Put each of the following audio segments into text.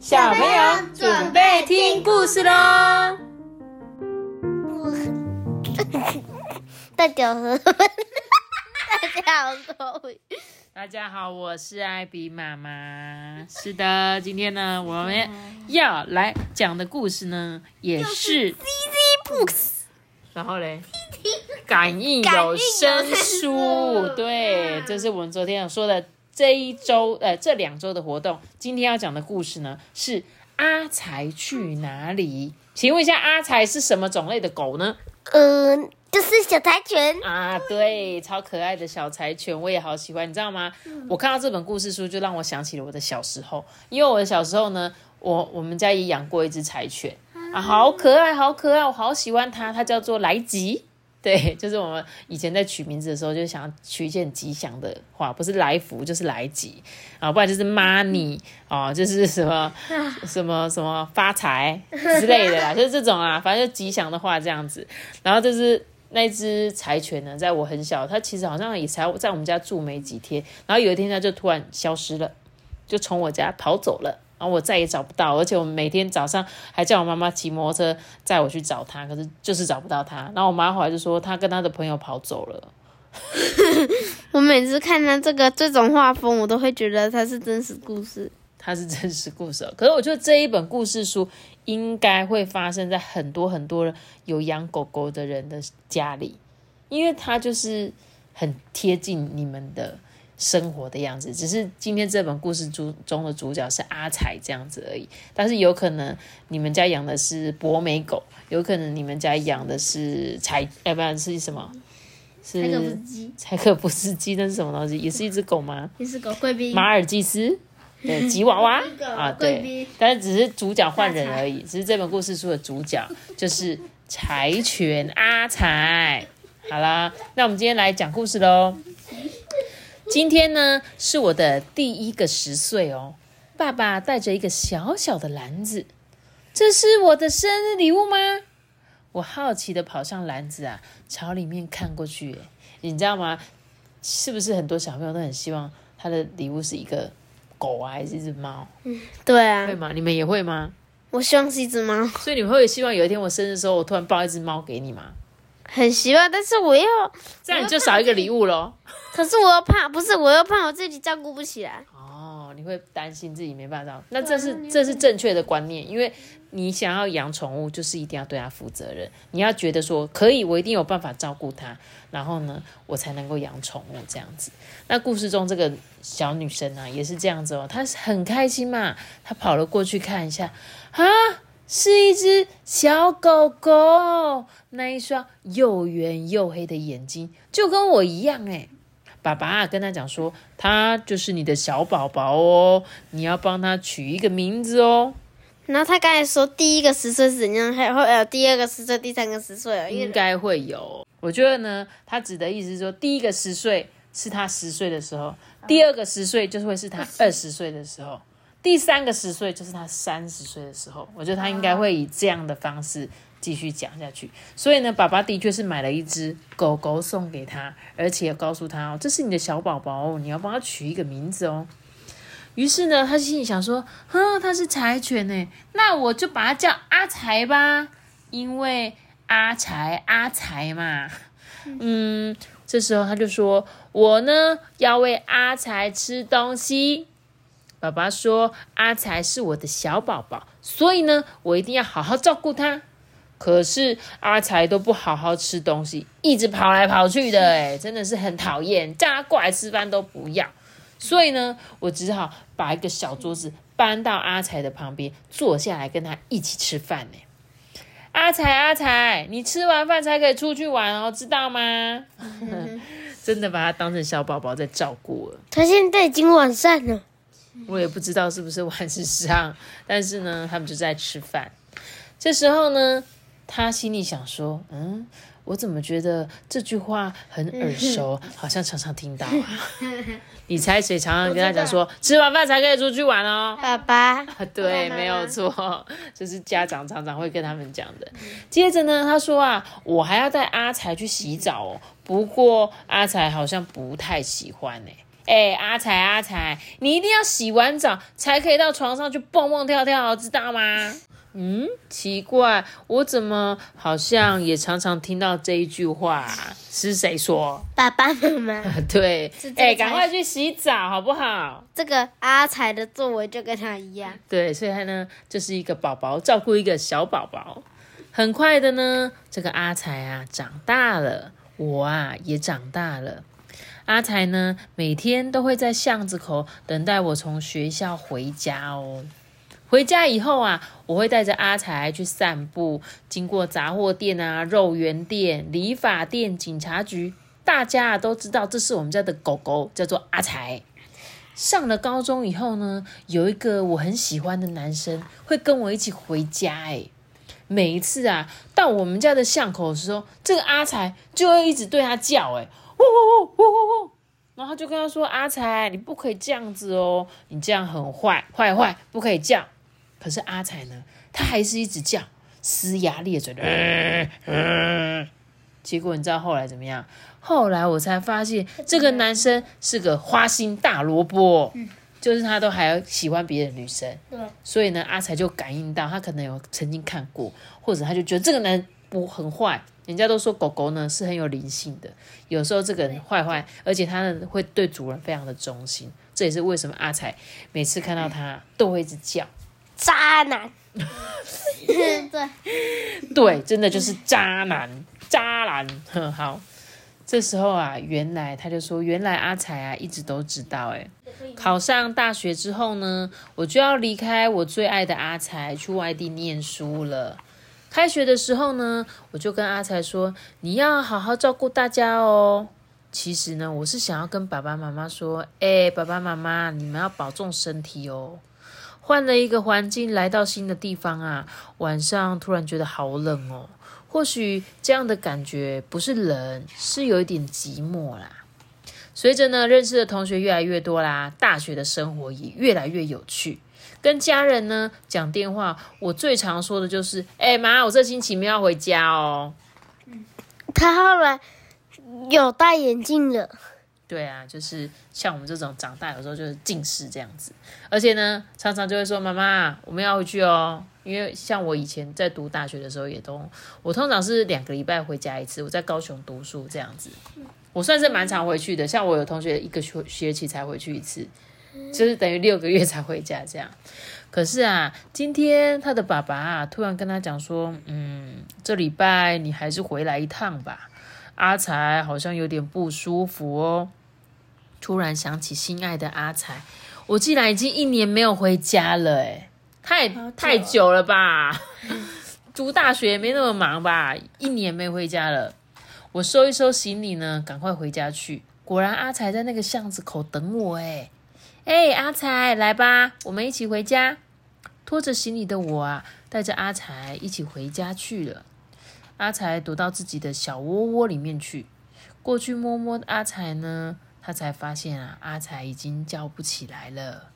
小朋友准备听故事喽！大家好，大家好，大家好，我是艾比妈妈。是的，今天呢，我们要来讲的故事呢，也是 Books，然后嘞，感应有声书，对，这是我们昨天有说的这一周，呃，这两周的活动。今天要讲的故事呢，是阿才去哪里？请问一下，阿才是什么种类的狗呢？嗯，就是小柴犬，啊，对，超可爱的小柴犬，我也好喜欢，你知道吗？我看到这本故事书，就让我想起了我的小时候，因为我的小时候呢，我我们家也养过一只柴犬啊，好可爱，好可爱，我好喜欢它，它叫做莱吉。对，就是我们以前在取名字的时候，就想要取一些很吉祥的话，不是来福就是来吉啊，不然就是 money 啊，就是什么什么什么发财之类的啦，就是这种啊，反正就吉祥的话这样子。然后就是那只柴犬呢，在我很小，它其实好像也才在我们家住没几天，然后有一天它就突然消失了，就从我家跑走了。然后我再也找不到，而且我每天早上还叫我妈妈骑摩托车载我去找他，可是就是找不到他。然后我妈后来就说，她跟她的朋友跑走了。我每次看到这个这种画风，我都会觉得它是真实故事。它是真实故事哦，可是我觉得这一本故事书应该会发生在很多很多有养狗狗的人的家里，因为它就是很贴近你们的生活的样子。只是今天这本故事主中的主角是阿才这样子而已，但是有可能你们家养的是博美狗，有可能你们家养的是柴，要不然是什么？是柴可夫斯基柴可夫斯基，那是什么东西？也是一只狗吗？也是狗贵宾，马尔济斯，对，吉娃娃啊，对，但是只是主角换人而已，只是这本故事书的主角就是柴犬阿才。好啦，那我们今天来讲故事喽。今天呢是我的第一个十岁哦，爸爸带着一个小小的篮子，这是我的生日礼物吗？我好奇的跑上篮子啊，朝里面看过去，诶你知道吗？是不是很多小朋友都很希望他的礼物是一个狗啊，还是一只猫？对啊会，吗？你们也会吗？我希望是一只猫，所以你们会希望有一天我生日的时候，我突然抱一只猫给你吗？很希望，但是我又，这样你就少一个礼物喽。可是我又怕，不是，我又怕我自己照顾不起来。哦，你会担心自己没办法照顾，那这是这是正确的观念，因为你想要养宠物，就是一定要对它负责任。你要觉得说可以，我一定有办法照顾它，然后呢，我才能够养宠物这样子。那故事中这个小女生啊，也是这样子哦，她是很开心嘛，她跑了过去看一下，啊，是一只小狗狗，那一双又圆又黑的眼睛，就跟我一样哎。爸爸啊跟他讲说，他就是你的小宝宝哦，你要帮他取一个名字哦。然后他刚才说第一个十岁是怎样，还会有第二个十岁、第三个十岁哦，应该会有。我觉得呢，他指的意思是说，第一个十岁是他十岁的时候，第二个十岁就是会是他二十岁的时候，第三个十岁就是他三十岁的时候。我觉得他应该会以这样的方式继续讲下去。所以呢，爸爸的确是买了一只狗狗送给他，而且告诉他哦，这是你的小宝宝哦，你要帮他取一个名字哦。于是呢，他心里想说：“哼，他是柴犬呢，那我就把它叫阿柴吧，因为阿柴阿柴嘛。”嗯，这时候他就说：“我呢要喂阿柴吃东西。”爸爸说：“阿才是我的小宝宝，所以呢，我一定要好好照顾他。”可是阿才都不好好吃东西，一直跑来跑去的，哎，真的是很讨厌，叫他过来吃饭都不要。所以呢，我只好把一个小桌子搬到阿才的旁边，坐下来跟他一起吃饭呢。阿才，阿才，你吃完饭才可以出去玩哦，知道吗？真的把他当成小宝宝在照顾了。他现在已经晚上了，我也不知道是不是晚上，但是呢，他们就在吃饭。这时候呢，他心里想说：“嗯，我怎么觉得这句话很耳熟，好像常常听到啊？” 你猜谁常常跟他讲说，吃完饭才可以出去玩哦？爸爸。啊，对，没有错，这是家长常常会跟他们讲的。接着呢，他说啊，我还要带阿才去洗澡哦，不过阿才好像不太喜欢呢。哎，阿才阿才，你一定要洗完澡才可以到床上去蹦蹦跳跳，知道吗？嗯，奇怪，我怎么好像也常常听到这一句话？是谁说？爸爸妈妈。对是，这个哎，才赶快去洗澡好不好？这个阿才的作为就跟他一样。对，所以他呢，就是一个宝宝照顾一个小宝宝。很快的呢，这个阿才啊长大了，我啊也长大了。阿才呢，每天都会在巷子口等待我从学校回家哦。回家以后啊，我会带着阿才去散步，经过杂货店啊、肉圆店、理发店、警察局，大家啊都知道这是我们家的狗狗，叫做阿才。上了高中以后呢，有一个我很喜欢的男生会跟我一起回家。哎，每一次啊，到我们家的巷口的时候，这个阿才就会一直对他叫，哎，喔喔喔喔喔，然后就跟他说：“阿才，你不可以这样子哦，你这样很坏，坏坏，不可以叫。”可是阿才呢，他还是一直叫，嘶牙咧嘴的。结果你知道后来怎么样？后来我才发现，这个男生是个花心大萝卜，就是他都还喜欢别的女生，对，所以呢，阿才就感应到，他可能有曾经看过，或者他就觉得这个男不很坏。人家都说狗狗呢是很有灵性的，有时候这个人坏坏，而且它呢会对主人非常的忠心。这也是为什么阿才每次看到他都会一直叫。渣男。对，对，真的就是渣男，渣男。哼，好，这时候啊，原来他就说，原来阿才啊一直都知道，哎，考上大学之后呢，我就要离开我最爱的阿才，去外地念书了。开学的时候呢，我就跟阿才说，你要好好照顾大家哦。其实呢，我是想要跟爸爸妈妈说，哎，爸爸妈妈，你们要保重身体哦。换了一个环境，来到新的地方啊，晚上突然觉得好冷哦。或许这样的感觉不是冷，是有一点寂寞啦。随着呢，认识的同学越来越多啦，大学的生活也越来越有趣。跟家人呢讲电话，我最常说的就是：“哎、妈，我这星期没有要回家哦。他后来有戴眼镜了。”对啊，就是像我们这种长大有时候就是近视这样子，而且呢，常常就会说：“妈妈，我们要回去哦。”因为像我以前在读大学的时候，也都我通常是两个礼拜回家一次。我在高雄读书这样子，我算是蛮常回去的。像我有同学一个学学期才回去一次，就是等于六个月才回家这样。可是啊，今天他的爸爸啊，突然跟他讲说：“嗯，这礼拜你还是回来一趟吧。阿才好像有点不舒服哦。”突然想起心爱的阿才，我竟然已经一年没有回家了，哎，太太久了吧？读大学也没那么忙吧？一年没回家了。我收一收行李呢，赶快回家去。果然阿才在那个巷子口等我，哎哎，阿才来吧，我们一起回家。拖着行李的我啊，带着阿才一起回家去了。阿才躲到自己的小窝窝里面去，过去摸摸阿才呢。他才发现啊，阿才已经叫不起来了。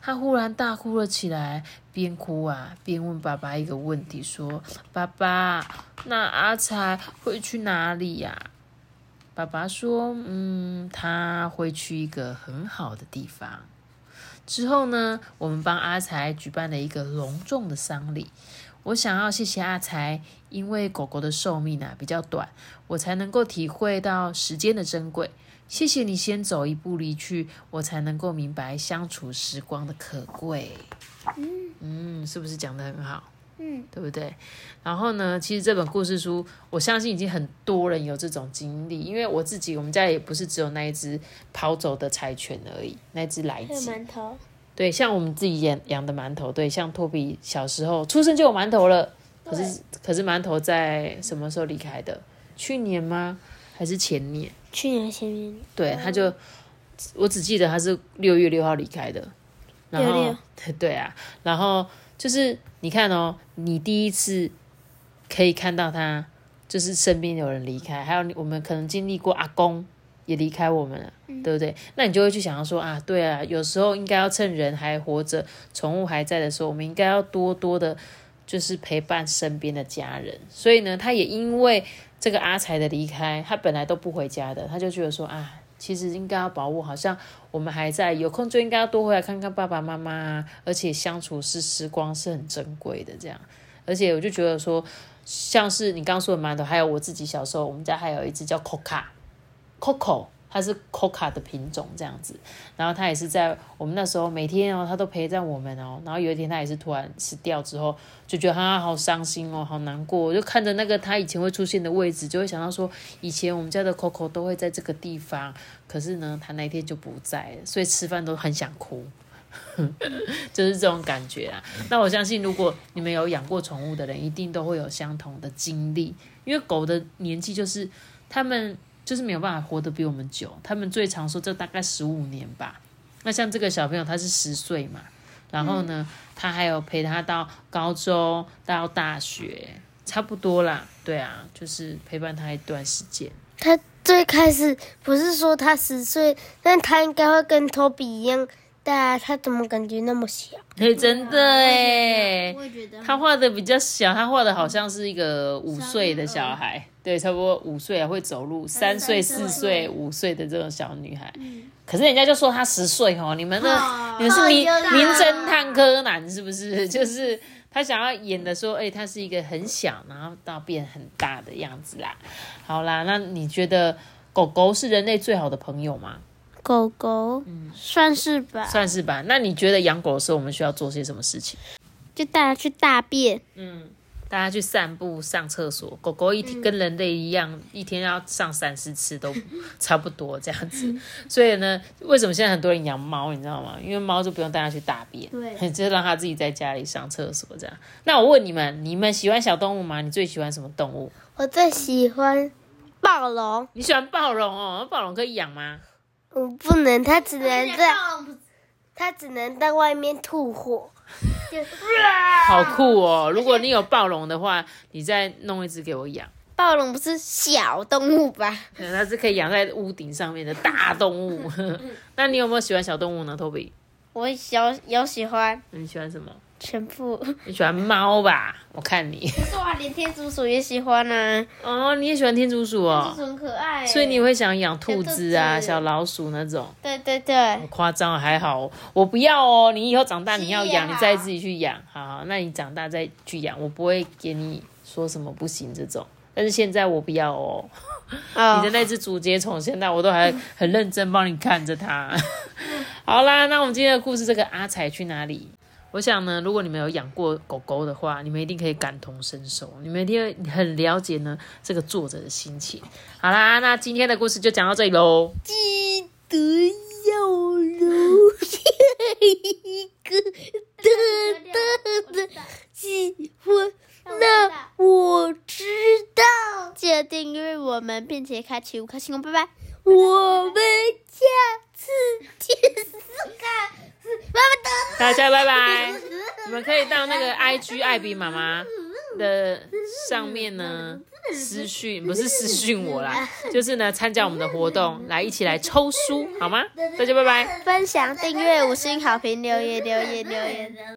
他忽然大哭了起来，边哭啊边问爸爸一个问题，说：“爸爸，那阿才会去哪里呀？”爸爸说：“嗯，他会去一个很好的地方。”之后呢，我们帮阿才举办了一个隆重的丧礼。我想要谢谢阿才，因为狗狗的寿命啊比较短，我才能够体会到时间的珍贵。谢谢你先走一步离去，我才能够明白相处时光的可贵。嗯是不是讲的很好？嗯，对不对？然后呢，其实这本故事书，我相信已经很多人有这种经历，因为我自己，我们家也不是只有那一只跑走的柴犬而已，那只来还有吉。馒头。对，像我们自己养养的馒头，对，像托比小时候出生就有馒头了，可是可是馒头在什么时候离开的？去年吗？还是前年？去年前年对，他就我只记得他是六月六号离开的，然后 对啊，然后就是你看哦，你第一次可以看到他，就是身边有人离开，还有我们可能经历过阿公也离开我们了，对不对？那你就会去想要说啊，对啊，有时候应该要趁人还活着，宠物还在的时候，我们应该要多多的，就是陪伴身边的家人。所以呢，他也因为这个阿才的离开，他本来都不回家的，他就觉得说啊，其实应该要保护。好像我们还在有空就应该要多回来看看爸爸妈妈啊，而且相处是时光是很珍贵的这样。而且我就觉得说，像是你刚刚说的馒头，还有我自己小时候，我们家还有一只叫 Coca，Coco。它是 Coca 的品种这样子，然后它也是在我们那时候每天哦，它都陪在我们哦。然后有一天它也是突然死掉之后，就觉得它好伤心哦，好难过。我就看着那个它以前会出现的位置，就会想到说，以前我们家的 Coco 都会在这个地方，可是呢，它那天就不在了，所以吃饭都很想哭，就是这种感觉啊。那我相信，如果你们有养过宠物的人，一定都会有相同的经历，因为狗的年纪就是它们。就是没有办法活得比我们久，他们最常说这大概十五年吧。那像这个小朋友他是十岁嘛，然后呢，他还有陪他到高中到大学，差不多啦。对啊，就是陪伴他一段时间。他最开始不是说他十岁，但他应该会跟托比一样大，他怎么感觉那么小？对，真的哎，我也觉得他画的比较小，他画的好像是一个五岁的小孩。对，差不多五岁啊，会走路，三岁、四岁、五岁的这种小女孩，可是人家就说她十岁哦，你们的你们是名名侦探柯南是不是？就是他想要演的说，哎，他是一个很小，然后到变很大的样子啦。好啦，那你觉得狗狗是人类最好的朋友吗？狗狗，嗯，算是吧，算是吧。那你觉得养狗的时候，我们需要做些什么事情？就带它去大便，嗯。大家去散步、上厕所，狗狗一天跟人类一样，一天要上三四次都差不多这样子。所以呢，为什么现在很多人养猫，你知道吗？因为猫就不用带它去大便，对，就让它自己在家里上厕所这样。那我问你们，你们喜欢小动物吗？你最喜欢什么动物？我最喜欢暴龙。你喜欢暴龙哦？暴龙可以养吗？我不能，它只能在，它只能在外面吐火。好酷哦！如果你有暴龙的话，你再弄一只给我养。暴龙不是小动物吧？它是可以养在屋顶上面的大动物。那你有没有喜欢小动物呢，Toby？我小有喜欢。你喜欢什么？全部。你喜欢猫吧？我看你。哇，连天竺鼠也喜欢呢。哦，你也喜欢天竺鼠哦。天竺鼠很可爱。所以你会想养兔子啊、小老鼠那种。对对对。夸张还好，我不要哦。你以后长大你要养，你再自己去养。好，那你长大再去养，我不会给你说什么不行这种。但是现在我不要哦。你的那只竹节虫，现在我都还很认真帮你看着它。好啦，那我们今天的故事，这个阿彩去哪里？我想呢，如果你们有养过狗狗的话，你们一定可以感同身受，你们一定会很了解呢这个作者的心情。好啦，那今天的故事就讲到这里喽。记得要留下一个大大的喜欢，那我知道。记得订阅我们，并且开启五颗星哦，拜拜。我们下次见，看。大家拜拜！你们可以到那个 IG 艾比妈妈的上面呢私讯，不是私讯我啦，就是呢参加我们的活动，来一起来抽书好吗？大家拜拜！分享、订阅、五星好评、留言、留言、留言。